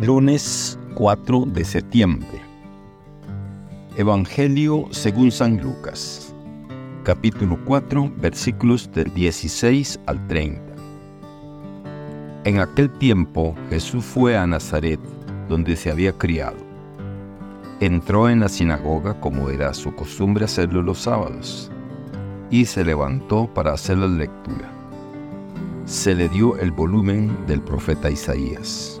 Lunes 4 de septiembre. Evangelio según San Lucas. Capítulo 4 versículos del 16 al 30. En aquel tiempo Jesús fue a Nazaret, donde se había criado. Entró en la sinagoga como era su costumbre hacerlo los sábados, y se levantó para hacer la lectura. Se le dio el volumen del profeta Isaías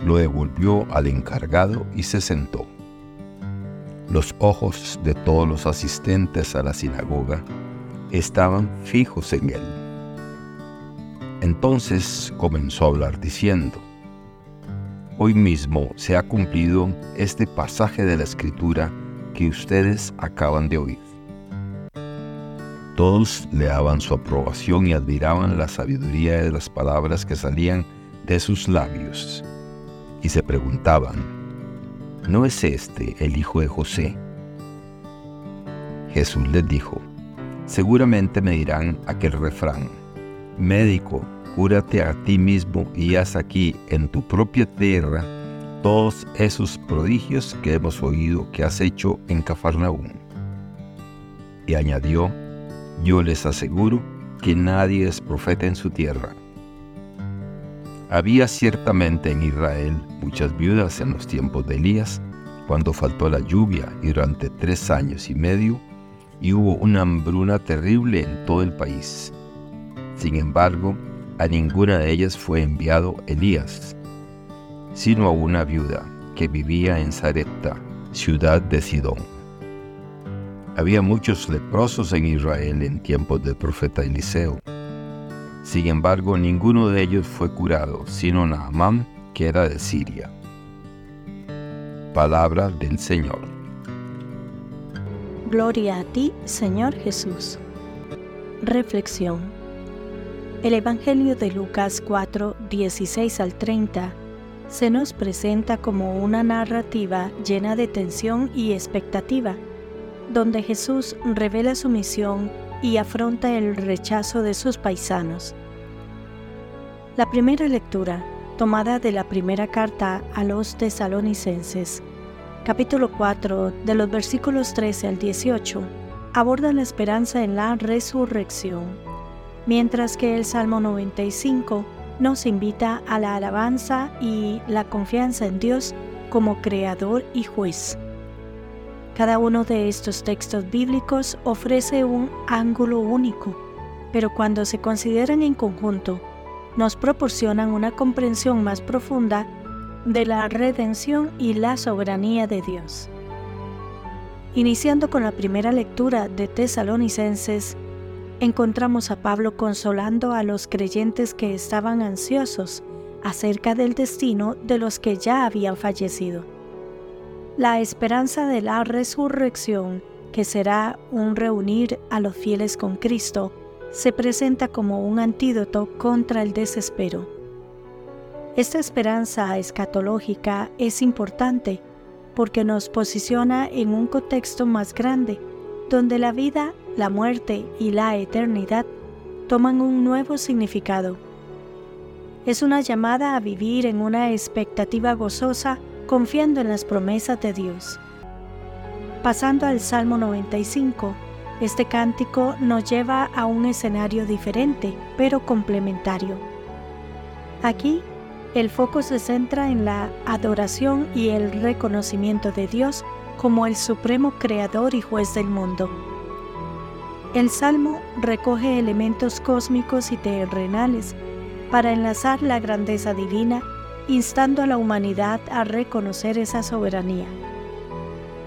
lo devolvió al encargado y se sentó. Los ojos de todos los asistentes a la sinagoga estaban fijos en él. Entonces comenzó a hablar diciendo, Hoy mismo se ha cumplido este pasaje de la escritura que ustedes acaban de oír. Todos le daban su aprobación y admiraban la sabiduría de las palabras que salían de sus labios y se preguntaban, ¿no es este el hijo de José? Jesús les dijo, seguramente me dirán aquel refrán, médico, cúrate a ti mismo y haz aquí en tu propia tierra todos esos prodigios que hemos oído que has hecho en Cafarnaúm. Y añadió, yo les aseguro que nadie es profeta en su tierra. Había ciertamente en Israel muchas viudas en los tiempos de Elías, cuando faltó la lluvia y durante tres años y medio, y hubo una hambruna terrible en todo el país. Sin embargo, a ninguna de ellas fue enviado Elías, sino a una viuda que vivía en Sarepta, ciudad de Sidón. Había muchos leprosos en Israel en tiempos del profeta Eliseo sin embargo, ninguno de ellos fue curado, sino Naamán, que era de Siria. Palabra del Señor. Gloria a ti, Señor Jesús. Reflexión. El Evangelio de Lucas 4, 16 al 30 se nos presenta como una narrativa llena de tensión y expectativa, donde Jesús revela su misión y afronta el rechazo de sus paisanos. La primera lectura, tomada de la primera carta a los tesalonicenses, capítulo 4, de los versículos 13 al 18, aborda la esperanza en la resurrección, mientras que el Salmo 95 nos invita a la alabanza y la confianza en Dios como creador y juez. Cada uno de estos textos bíblicos ofrece un ángulo único, pero cuando se consideran en conjunto, nos proporcionan una comprensión más profunda de la redención y la soberanía de Dios. Iniciando con la primera lectura de Tesalonicenses, encontramos a Pablo consolando a los creyentes que estaban ansiosos acerca del destino de los que ya habían fallecido la esperanza de la resurrección, que será un reunir a los fieles con Cristo, se presenta como un antídoto contra el desespero. Esta esperanza escatológica es importante porque nos posiciona en un contexto más grande, donde la vida, la muerte y la eternidad toman un nuevo significado. Es una llamada a vivir en una expectativa gozosa confiando en las promesas de Dios. Pasando al Salmo 95, este cántico nos lleva a un escenario diferente, pero complementario. Aquí, el foco se centra en la adoración y el reconocimiento de Dios como el supremo creador y juez del mundo. El Salmo recoge elementos cósmicos y terrenales para enlazar la grandeza divina instando a la humanidad a reconocer esa soberanía.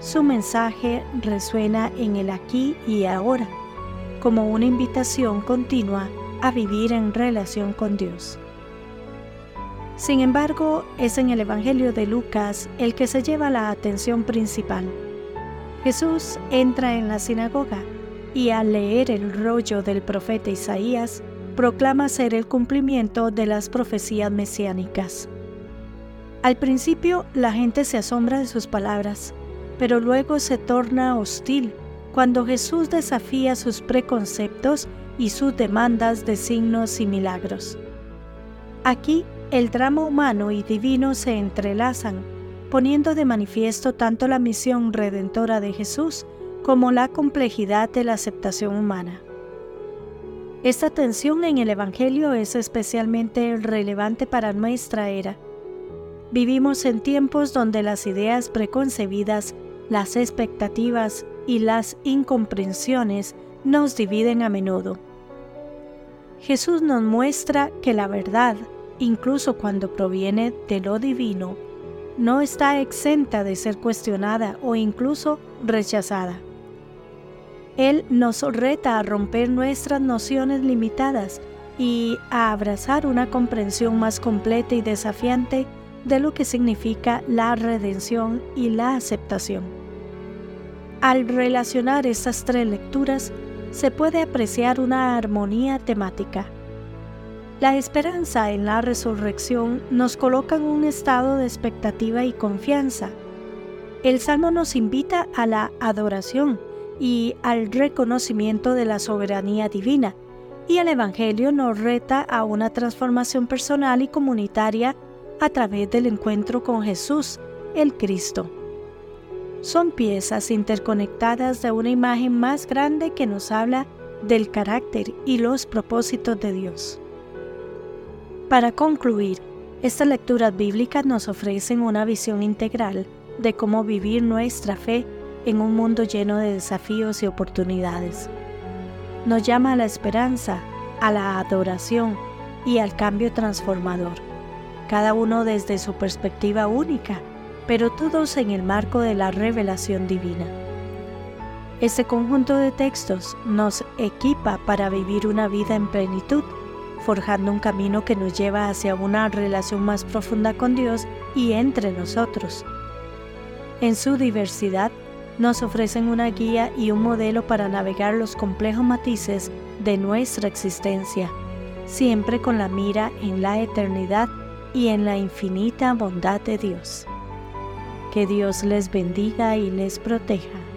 Su mensaje resuena en el aquí y ahora, como una invitación continua a vivir en relación con Dios. Sin embargo, es en el Evangelio de Lucas el que se lleva la atención principal. Jesús entra en la sinagoga y al leer el rollo del profeta Isaías, proclama ser el cumplimiento de las profecías mesiánicas. Al principio la gente se asombra de sus palabras, pero luego se torna hostil cuando Jesús desafía sus preconceptos y sus demandas de signos y milagros. Aquí el drama humano y divino se entrelazan, poniendo de manifiesto tanto la misión redentora de Jesús como la complejidad de la aceptación humana. Esta tensión en el Evangelio es especialmente relevante para nuestra era. Vivimos en tiempos donde las ideas preconcebidas, las expectativas y las incomprensiones nos dividen a menudo. Jesús nos muestra que la verdad, incluso cuando proviene de lo divino, no está exenta de ser cuestionada o incluso rechazada. Él nos reta a romper nuestras nociones limitadas y a abrazar una comprensión más completa y desafiante de lo que significa la redención y la aceptación. Al relacionar estas tres lecturas, se puede apreciar una armonía temática. La esperanza en la resurrección nos coloca en un estado de expectativa y confianza. El Salmo nos invita a la adoración, y al reconocimiento de la soberanía divina, y el Evangelio nos reta a una transformación personal y comunitaria a través del encuentro con Jesús, el Cristo. Son piezas interconectadas de una imagen más grande que nos habla del carácter y los propósitos de Dios. Para concluir, estas lecturas bíblicas nos ofrecen una visión integral de cómo vivir nuestra fe en un mundo lleno de desafíos y oportunidades. Nos llama a la esperanza, a la adoración y al cambio transformador, cada uno desde su perspectiva única, pero todos en el marco de la revelación divina. Este conjunto de textos nos equipa para vivir una vida en plenitud, forjando un camino que nos lleva hacia una relación más profunda con Dios y entre nosotros. En su diversidad, nos ofrecen una guía y un modelo para navegar los complejos matices de nuestra existencia, siempre con la mira en la eternidad y en la infinita bondad de Dios. Que Dios les bendiga y les proteja.